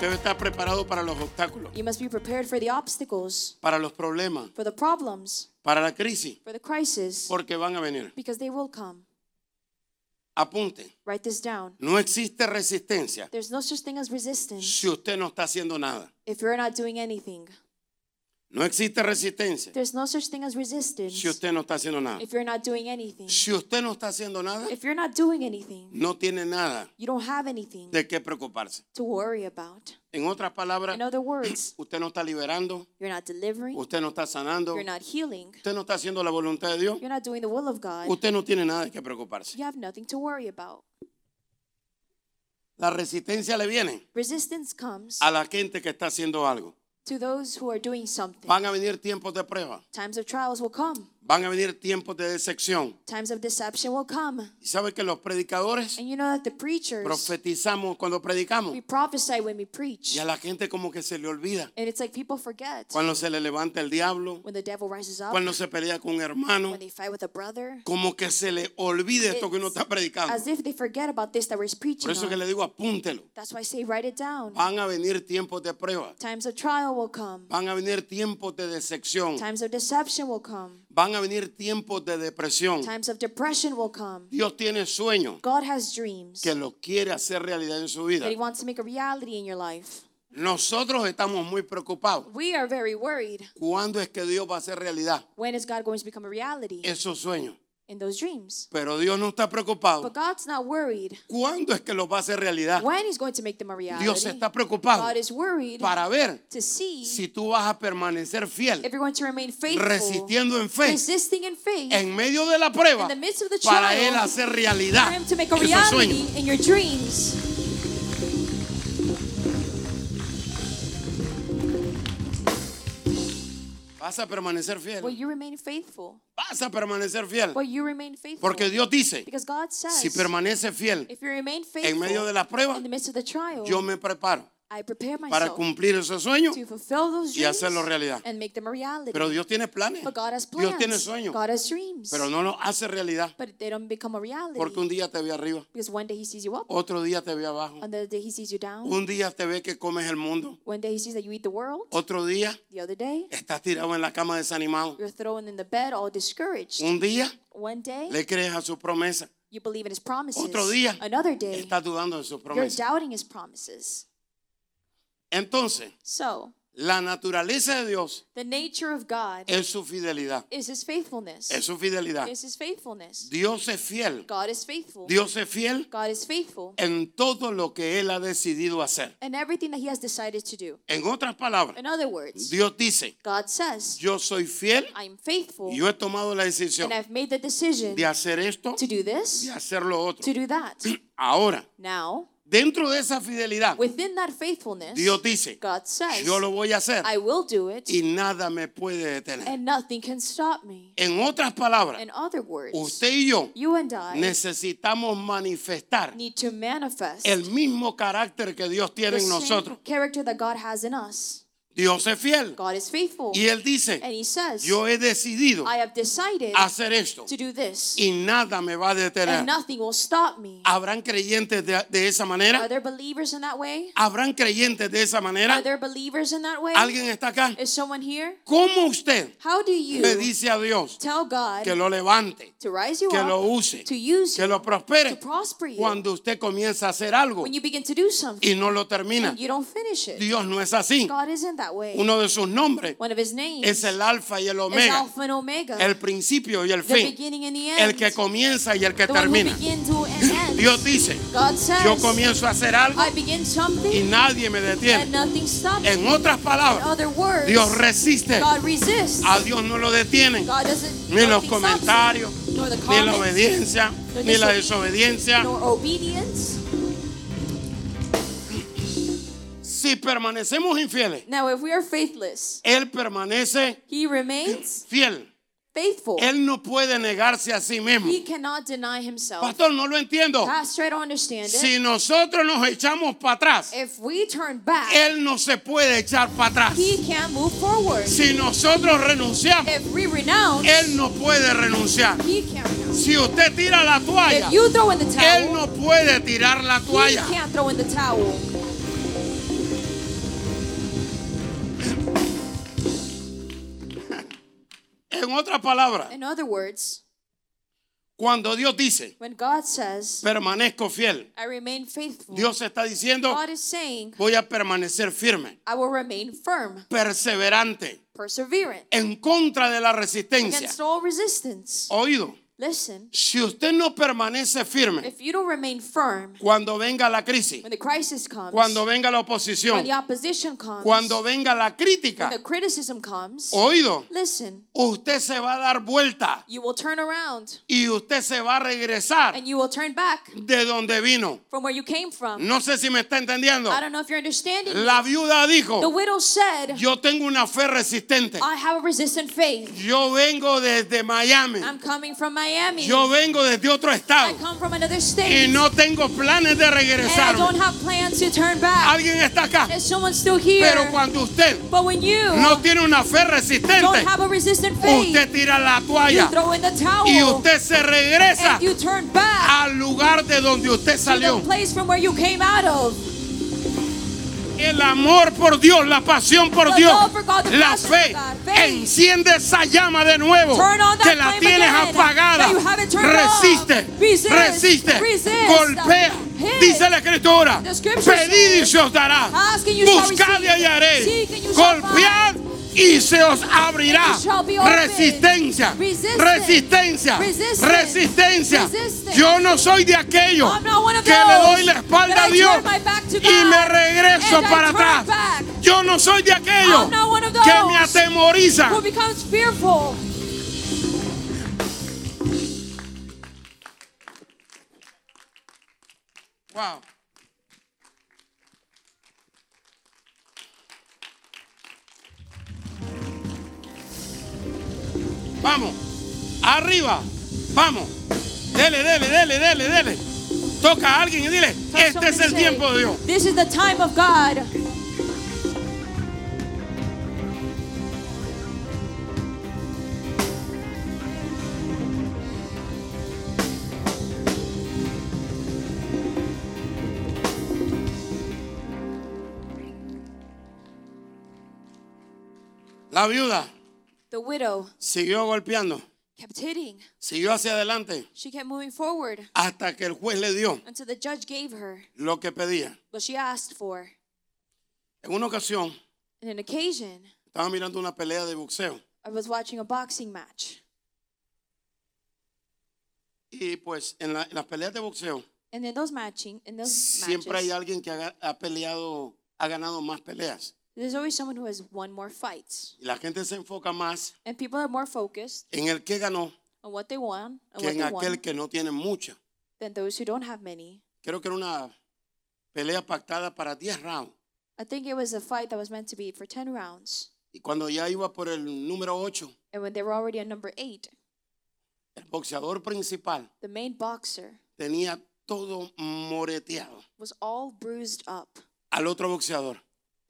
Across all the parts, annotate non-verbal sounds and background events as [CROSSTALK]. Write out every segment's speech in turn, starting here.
Debe estar preparado para los obstáculos, You must be prepared for the obstacles, para los problemas, for the problems, para la crisis, for the crisis, porque van a venir. because they will come. Apunte, Write this down. no existe resistencia There's no such thing as resistance si usted no está haciendo nada. if you're not doing anything. No existe resistencia There's no such thing as resistance si usted no está haciendo nada. if you're not doing anything. Si usted no está haciendo nada, If you're not doing anything, no tiene nada you don't have anything de qué preocuparse. to worry about. En otras palabras, In other words, [CLEARS THROAT] usted no está liberando, you're not delivering, usted no está sanando, you're not healing, usted no está haciendo la voluntad de Dios, you're not doing the will of God. usted no tiene nada de qué preocuparse. You have nothing to worry about. La resistencia le viene Resistance comes a la gente que está haciendo algo. To those who are doing something. Van a venir tiempos de prueba, Times of trials will come. Van a venir tiempos de decepción. Times of deception will come. Y sabe que los predicadores And you know that the preachers, profetizamos cuando predicamos we prophesy when we preach. y a la gente como que se le olvida. And it's like people forget Cuando se le levanta el diablo, when the devil rises up, cuando se pelea con un hermano, when they fight with a brother, como que se le olvide esto que uno está predicando. as if they forget about this that we're preaching Por eso que le digo, apúntelo. That's why I say write it down. Van a venir tiempos de prueba, Times of trial will come. van a venir tiempos de decepción, Times of deception will come. Van a venir tiempos de depresión. Times of depression will come. Dios tiene sueños God has dreams que lo quiere hacer realidad en su vida. that He wants to make a reality in your life. Nosotros estamos muy preocupados. We are very worried. ¿Cuándo es que Dios va a hacer realidad When is God going to become a reality esos sueños? In those dreams? Pero Dios no está preocupado. But God's not worried ¿Cuándo es que los va a hacer realidad? when He's going to make them a reality. Dios está preocupado God is worried para ver to see si tú vas a permanecer fiel, if you're going to remain faithful, resistiendo en fe, resisting in faith, en medio de la prueba, in the midst of the para trial, Él hacer realidad for Him to make a reality in your dreams. Vas a permanecer fiel. Will you remain faithful? Vas a permanecer fiel. Will you remain faithful? Porque Dios dice, because God says, si permanece fiel if you remain faithful en medio de la prueba, in the midst of the trial, yo me preparo I prepare para myself cumplir esos sueños to fulfill those y dreams hacerlo realidad. and make them a reality. Pero Dios tiene planes. but God has plans. Dios tiene sueños. God has dreams. Pero no lo hace realidad. but they don't become a reality. Porque un día te ve arriba, because one day He sees you up, otro día te ve abajo. another day He sees you down. Un día te ve que comes el mundo, One day He sees that you eat the world. otro día The other day, estás tirado en la cama desanimado. you're thrown in the bed all discouraged. Un día One day, le crees a su promesa, you believe in His promises. otro día Another day, estás dudando de su you're promesa. doubting His promises. Entonces, So, la naturaleza de Dios the nature of God es su fidelidad. is His faithfulness. Es su fidelidad. Is His faithfulness. Dios es fiel. God is faithful. Dios es fiel God is faithful. en todo lo que Él ha decidido hacer. And everything that He has decided to do. En otras palabras, In other words, Dios dice, God says, yo soy fiel I'm faithful y yo he tomado la decisión and I've made the decision de hacer esto, to do this, de hacer lo otro. to do that. [CLEARS THROAT] Ahora, Now, dentro de esa fidelidad, within that faithfulness, Dios dice, God says, yo lo voy a hacer I will do it y nada me puede detener. and nothing can stop me. En otras palabras, In other words, usted y yo you and I necesitamos manifestar need to manifest el mismo carácter que Dios tiene the en same nosotros. character that God has in us. Dios es fiel. God is faithful. Y Él dice, and He says, yo he decidido I have decided hacer esto to do this, y nada me va a detener. and nothing will stop me. ¿Habrán creyentes de, de esa Are manera? there believers in that way? ¿Habrán creyentes de esa Are manera? there believers in that way? ¿Alguien está acá? Is someone here? ¿Cómo usted How do you le dice a Dios tell God que lo levante, to rise you que up, lo use, to use que you, lo prospere to prosper you? cuando usted comienza a hacer algo when you begin to do something y no lo termina? and you don't finish it. Dios no es así. God isn't that. Uno de sus nombres One of His names es el alfa y el omega, Alpha and Omega, el principio y el the fin, beginning and the end, el que comienza y el que termina. Dios dice, yo comienzo a hacer algo I begin y something nadie me detiene. nothing stops me. En otras In palabras, other words, Dios resiste. God resists. A Dios no lo detienen ni los comentarios, ni la obediencia, ni la desobediencia. Si permanecemos infieles, Now, if we are faithless, Él permanece he remains fiel. faithful. Él no puede negarse a sí mismo. He cannot deny himself. Pastor, no lo entiendo. Pastor, I don't understand it. Si nosotros nos echamos para atrás, If we turn back, Él no se puede echar para atrás. he can't move forward. Si nosotros renunciamos, If we renounce, Él no puede renunciar. he can't renounce. Si usted tira la toalla, If you throw in the Él towel, no puede tirar la he toalla. can't throw in the towel. En otras palabras, In other words, cuando Dios dice, when God says, permanezco fiel, I remain faithful, Dios está diciendo, God is saying, voy a permanecer firme, I will remain firm, perseverante, perseverant, en contra de la resistencia. against all resistance. Oído, Listen, si usted no permanece firme if you don't remain firm cuando venga la crisis, when the crisis comes, cuando venga la when oposición, the opposition comes, cuando venga la when crítica, the criticism comes, oído, listen, usted se va a dar vuelta you will turn around y usted se va a regresar and you will turn back de donde vino. from where you came from. No sé si me está entendiendo. I don't know if you're understanding. La viuda The dijo, widow said, yo tengo una fe resistente. I have a resistant faith. Yo vengo desde Miami. I'm coming from Miami. Yo vengo desde otro I estado. come from another Y state. no tengo planes de and I regresar. don't have plans to turn back. Alguien está acá. Still here? Pero cuando usted but when you no tiene una fe don't resistente, have a resistant faith, usted tira la you toalla throw in the towel y usted se regresa and you turn back al lugar de donde usted to salió. the place from where you came out of. El amor por Dios, la pasión por Dios, la fe, enciende esa llama de nuevo que la tienes apagada. Resiste, resiste, resist, golpea. Dice la escritura, pedid y se os dará, buscad y hallaréis, golpead y se os abrirá. Resistencia, resistencia, resistencia. Yo no soy de aquellos que le doy la espalda a Dios y me regreso para atrás. Yo no soy de aquellos que me atemorizan. fearful. Wow. Vamos, arriba, vamos. Dele, dele, dele, dele, dele. Toca a alguien y dile, este es el tiempo de Dios. This is the time of God. La viuda The widow siguió golpeando, kept hitting. siguió hacia adelante She kept moving forward hasta que el juez le dio until the judge gave her lo que pedía. what she asked for. En una ocasión, And an occasion, estaba mirando una pelea de boxeo I was watching a boxing match. y pues en, la- en las peleas de boxeo And in those matching, in those siempre hay matches, alguien que ha, ha peleado, ha ganado más peleas. There's always someone who has won more fights. Y la gente se enfoca más And people are more focused en el que ganó on what they won and que what en they aquel won que no tiene mucha. than those who don't have many. Creo que era una pelea pactada para 10 rounds. I think it was a fight that was meant to be for 10 rounds. Y cuando ya iba por el número 8, And when they were already at number eight, el boxeador principal the main boxer tenía todo moreteado. was all bruised up. Al otro boxeador.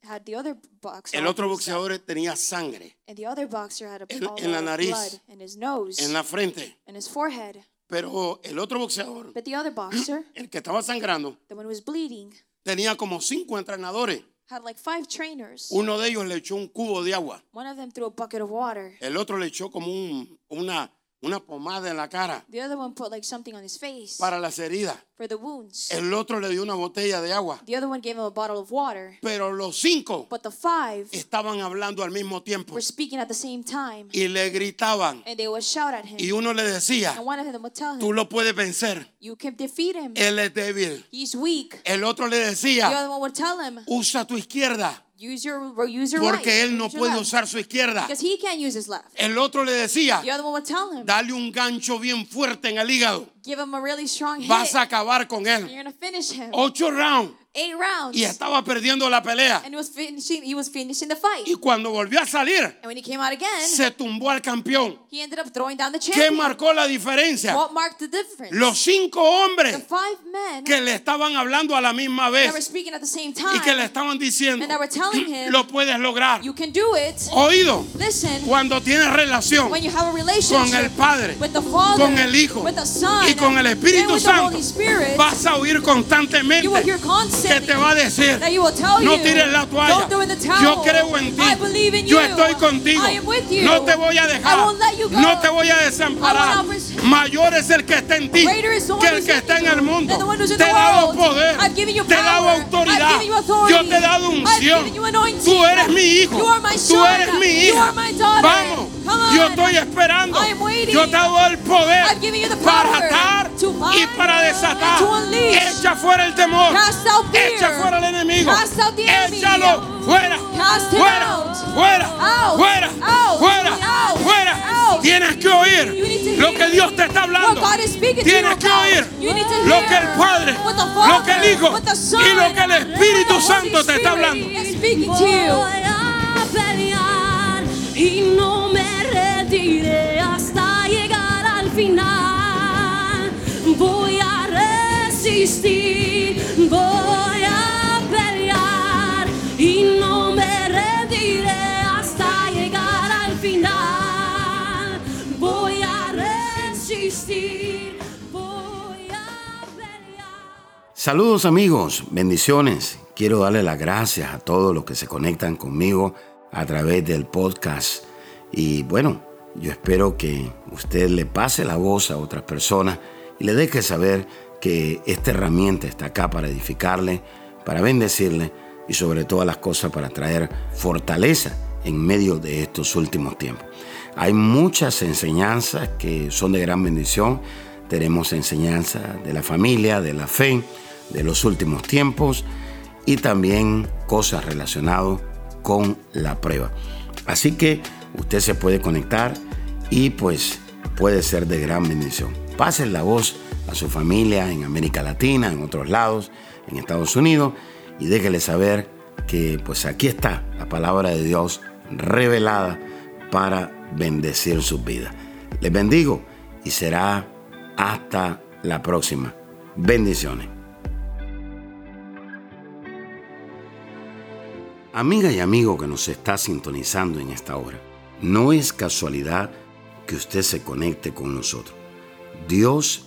Had the other boxer, El otro boxeador tenía sangre and the other boxer had a, en- la nariz, blood in his nose en la frente. and his forehead. Pero el otro boxeador, But the other boxer, [CLEARS THROAT] el que estaba sangrando, the one who was bleeding, tenía como cinco entrenadores. had like five trainers. Uno de ellos le echó un cubo de agua. One of them threw a bucket of water. El otro le echó como un- una, una pomada en la cara The other one put like something on his face para las heridas. for the wounds. El otro le dio una botella de agua. The other one gave him a bottle of water. Pero los cinco But the five estaban hablando al mismo tiempo were speaking at the same time. y le gritaban. And they would shout at Y him. uno le decía, And one of them would tell tú him, lo puedes vencer. You can defeat him. Él es débil. He's weak. El otro le The decía, other one would tell him, usa tu izquierda. Use your, use your right. Porque él no use puede left." usar su izquierda. Because he can't use his left. El otro le decía, The other one would tell him, dale un gancho bien fuerte en el hígado. Give him a really strong hit. Vas a acabar con él. You're finish him. Ocho rounds. Eight rounds. y estaba perdiendo la pelea. And he was finishing, he was finishing the fight. Y cuando volvió a salir, And when he came out again, se tumbó al campeón. he ended up throwing down the ¿Qué marcó la diferencia? What marked the difference? Los cinco the hombres five men que le estaban hablando a la misma that were vez speaking at the same y time, que le estaban diciendo, and that were telling him, lo puedes lograr. you can do it. Oído, Listen, cuando tienes relación when you have a con relationship el Padre, with the Father, con el Hijo with the Son, y con el Espíritu the Santo, Spirit, vas a oír constantemente you will hear que te va a decir, no tires la toalla, yo creo en ti, yo estoy contigo, no te voy a dejar, no te voy a desamparar. Mayor es el que está en ti que el que está en el mundo. Te he dado poder, te he dado autoridad, yo te he dado unción. Tú eres mi hijo, tú eres mi hija. daughter. Vamos, yo estoy esperando. Yo te he dado el poder para atar y para desatar. Echa fuera el temor. Cast out fear. Echa fuera el enemigo. Cast out the enemy. Échalo fuera. Cast him fuera. out. Fuera. Out. Fuera. Out. Fuera. Out. Fuera. Out. Tienes que oír lo que Dios te está hablando. Tienes que oír lo que el Padre, lo que el Hijo y lo que el Espíritu Santo te está hablando. Voy a pelear y no me voy a pelear y no me retiré hasta llegar al final. Voy a resistir, voy a pelear. Saludos amigos, bendiciones. Quiero darle las gracias a todos los que se conectan conmigo a través del podcast. Y bueno, yo espero que usted le pase la voz a otras personas y le deje saber que esta herramienta está acá para edificarle, para bendecirle y sobre todas las cosas para traer fortaleza en medio de estos últimos tiempos. Hay muchas enseñanzas que son de gran bendición. Tenemos enseñanza de la familia, de la fe, de los últimos tiempos y también cosas relacionadas con la prueba. Así que usted se puede conectar y pues puede ser de gran bendición. Pasen la voz a su familia en América Latina, en otros lados, en Estados Unidos y déjele saber que pues aquí está la palabra de Dios revelada para bendecir sus vidas. Les bendigo y será hasta la próxima. Bendiciones. Amiga y amigo que nos está sintonizando en esta hora, no es casualidad que usted se conecte con nosotros. Dios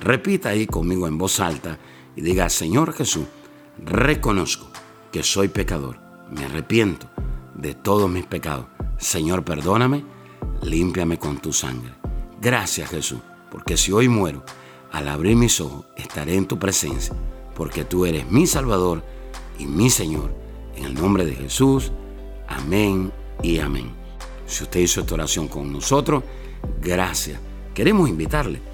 Repita ahí conmigo en voz alta y diga, Señor Jesús, reconozco que soy pecador, me arrepiento de todos mis pecados. Señor, perdóname, límpiame con tu sangre. Gracias Jesús, porque si hoy muero, al abrir mis ojos estaré en tu presencia, porque tú eres mi Salvador y mi Señor. En el nombre de Jesús, amén y amén. Si usted hizo esta oración con nosotros, gracias. Queremos invitarle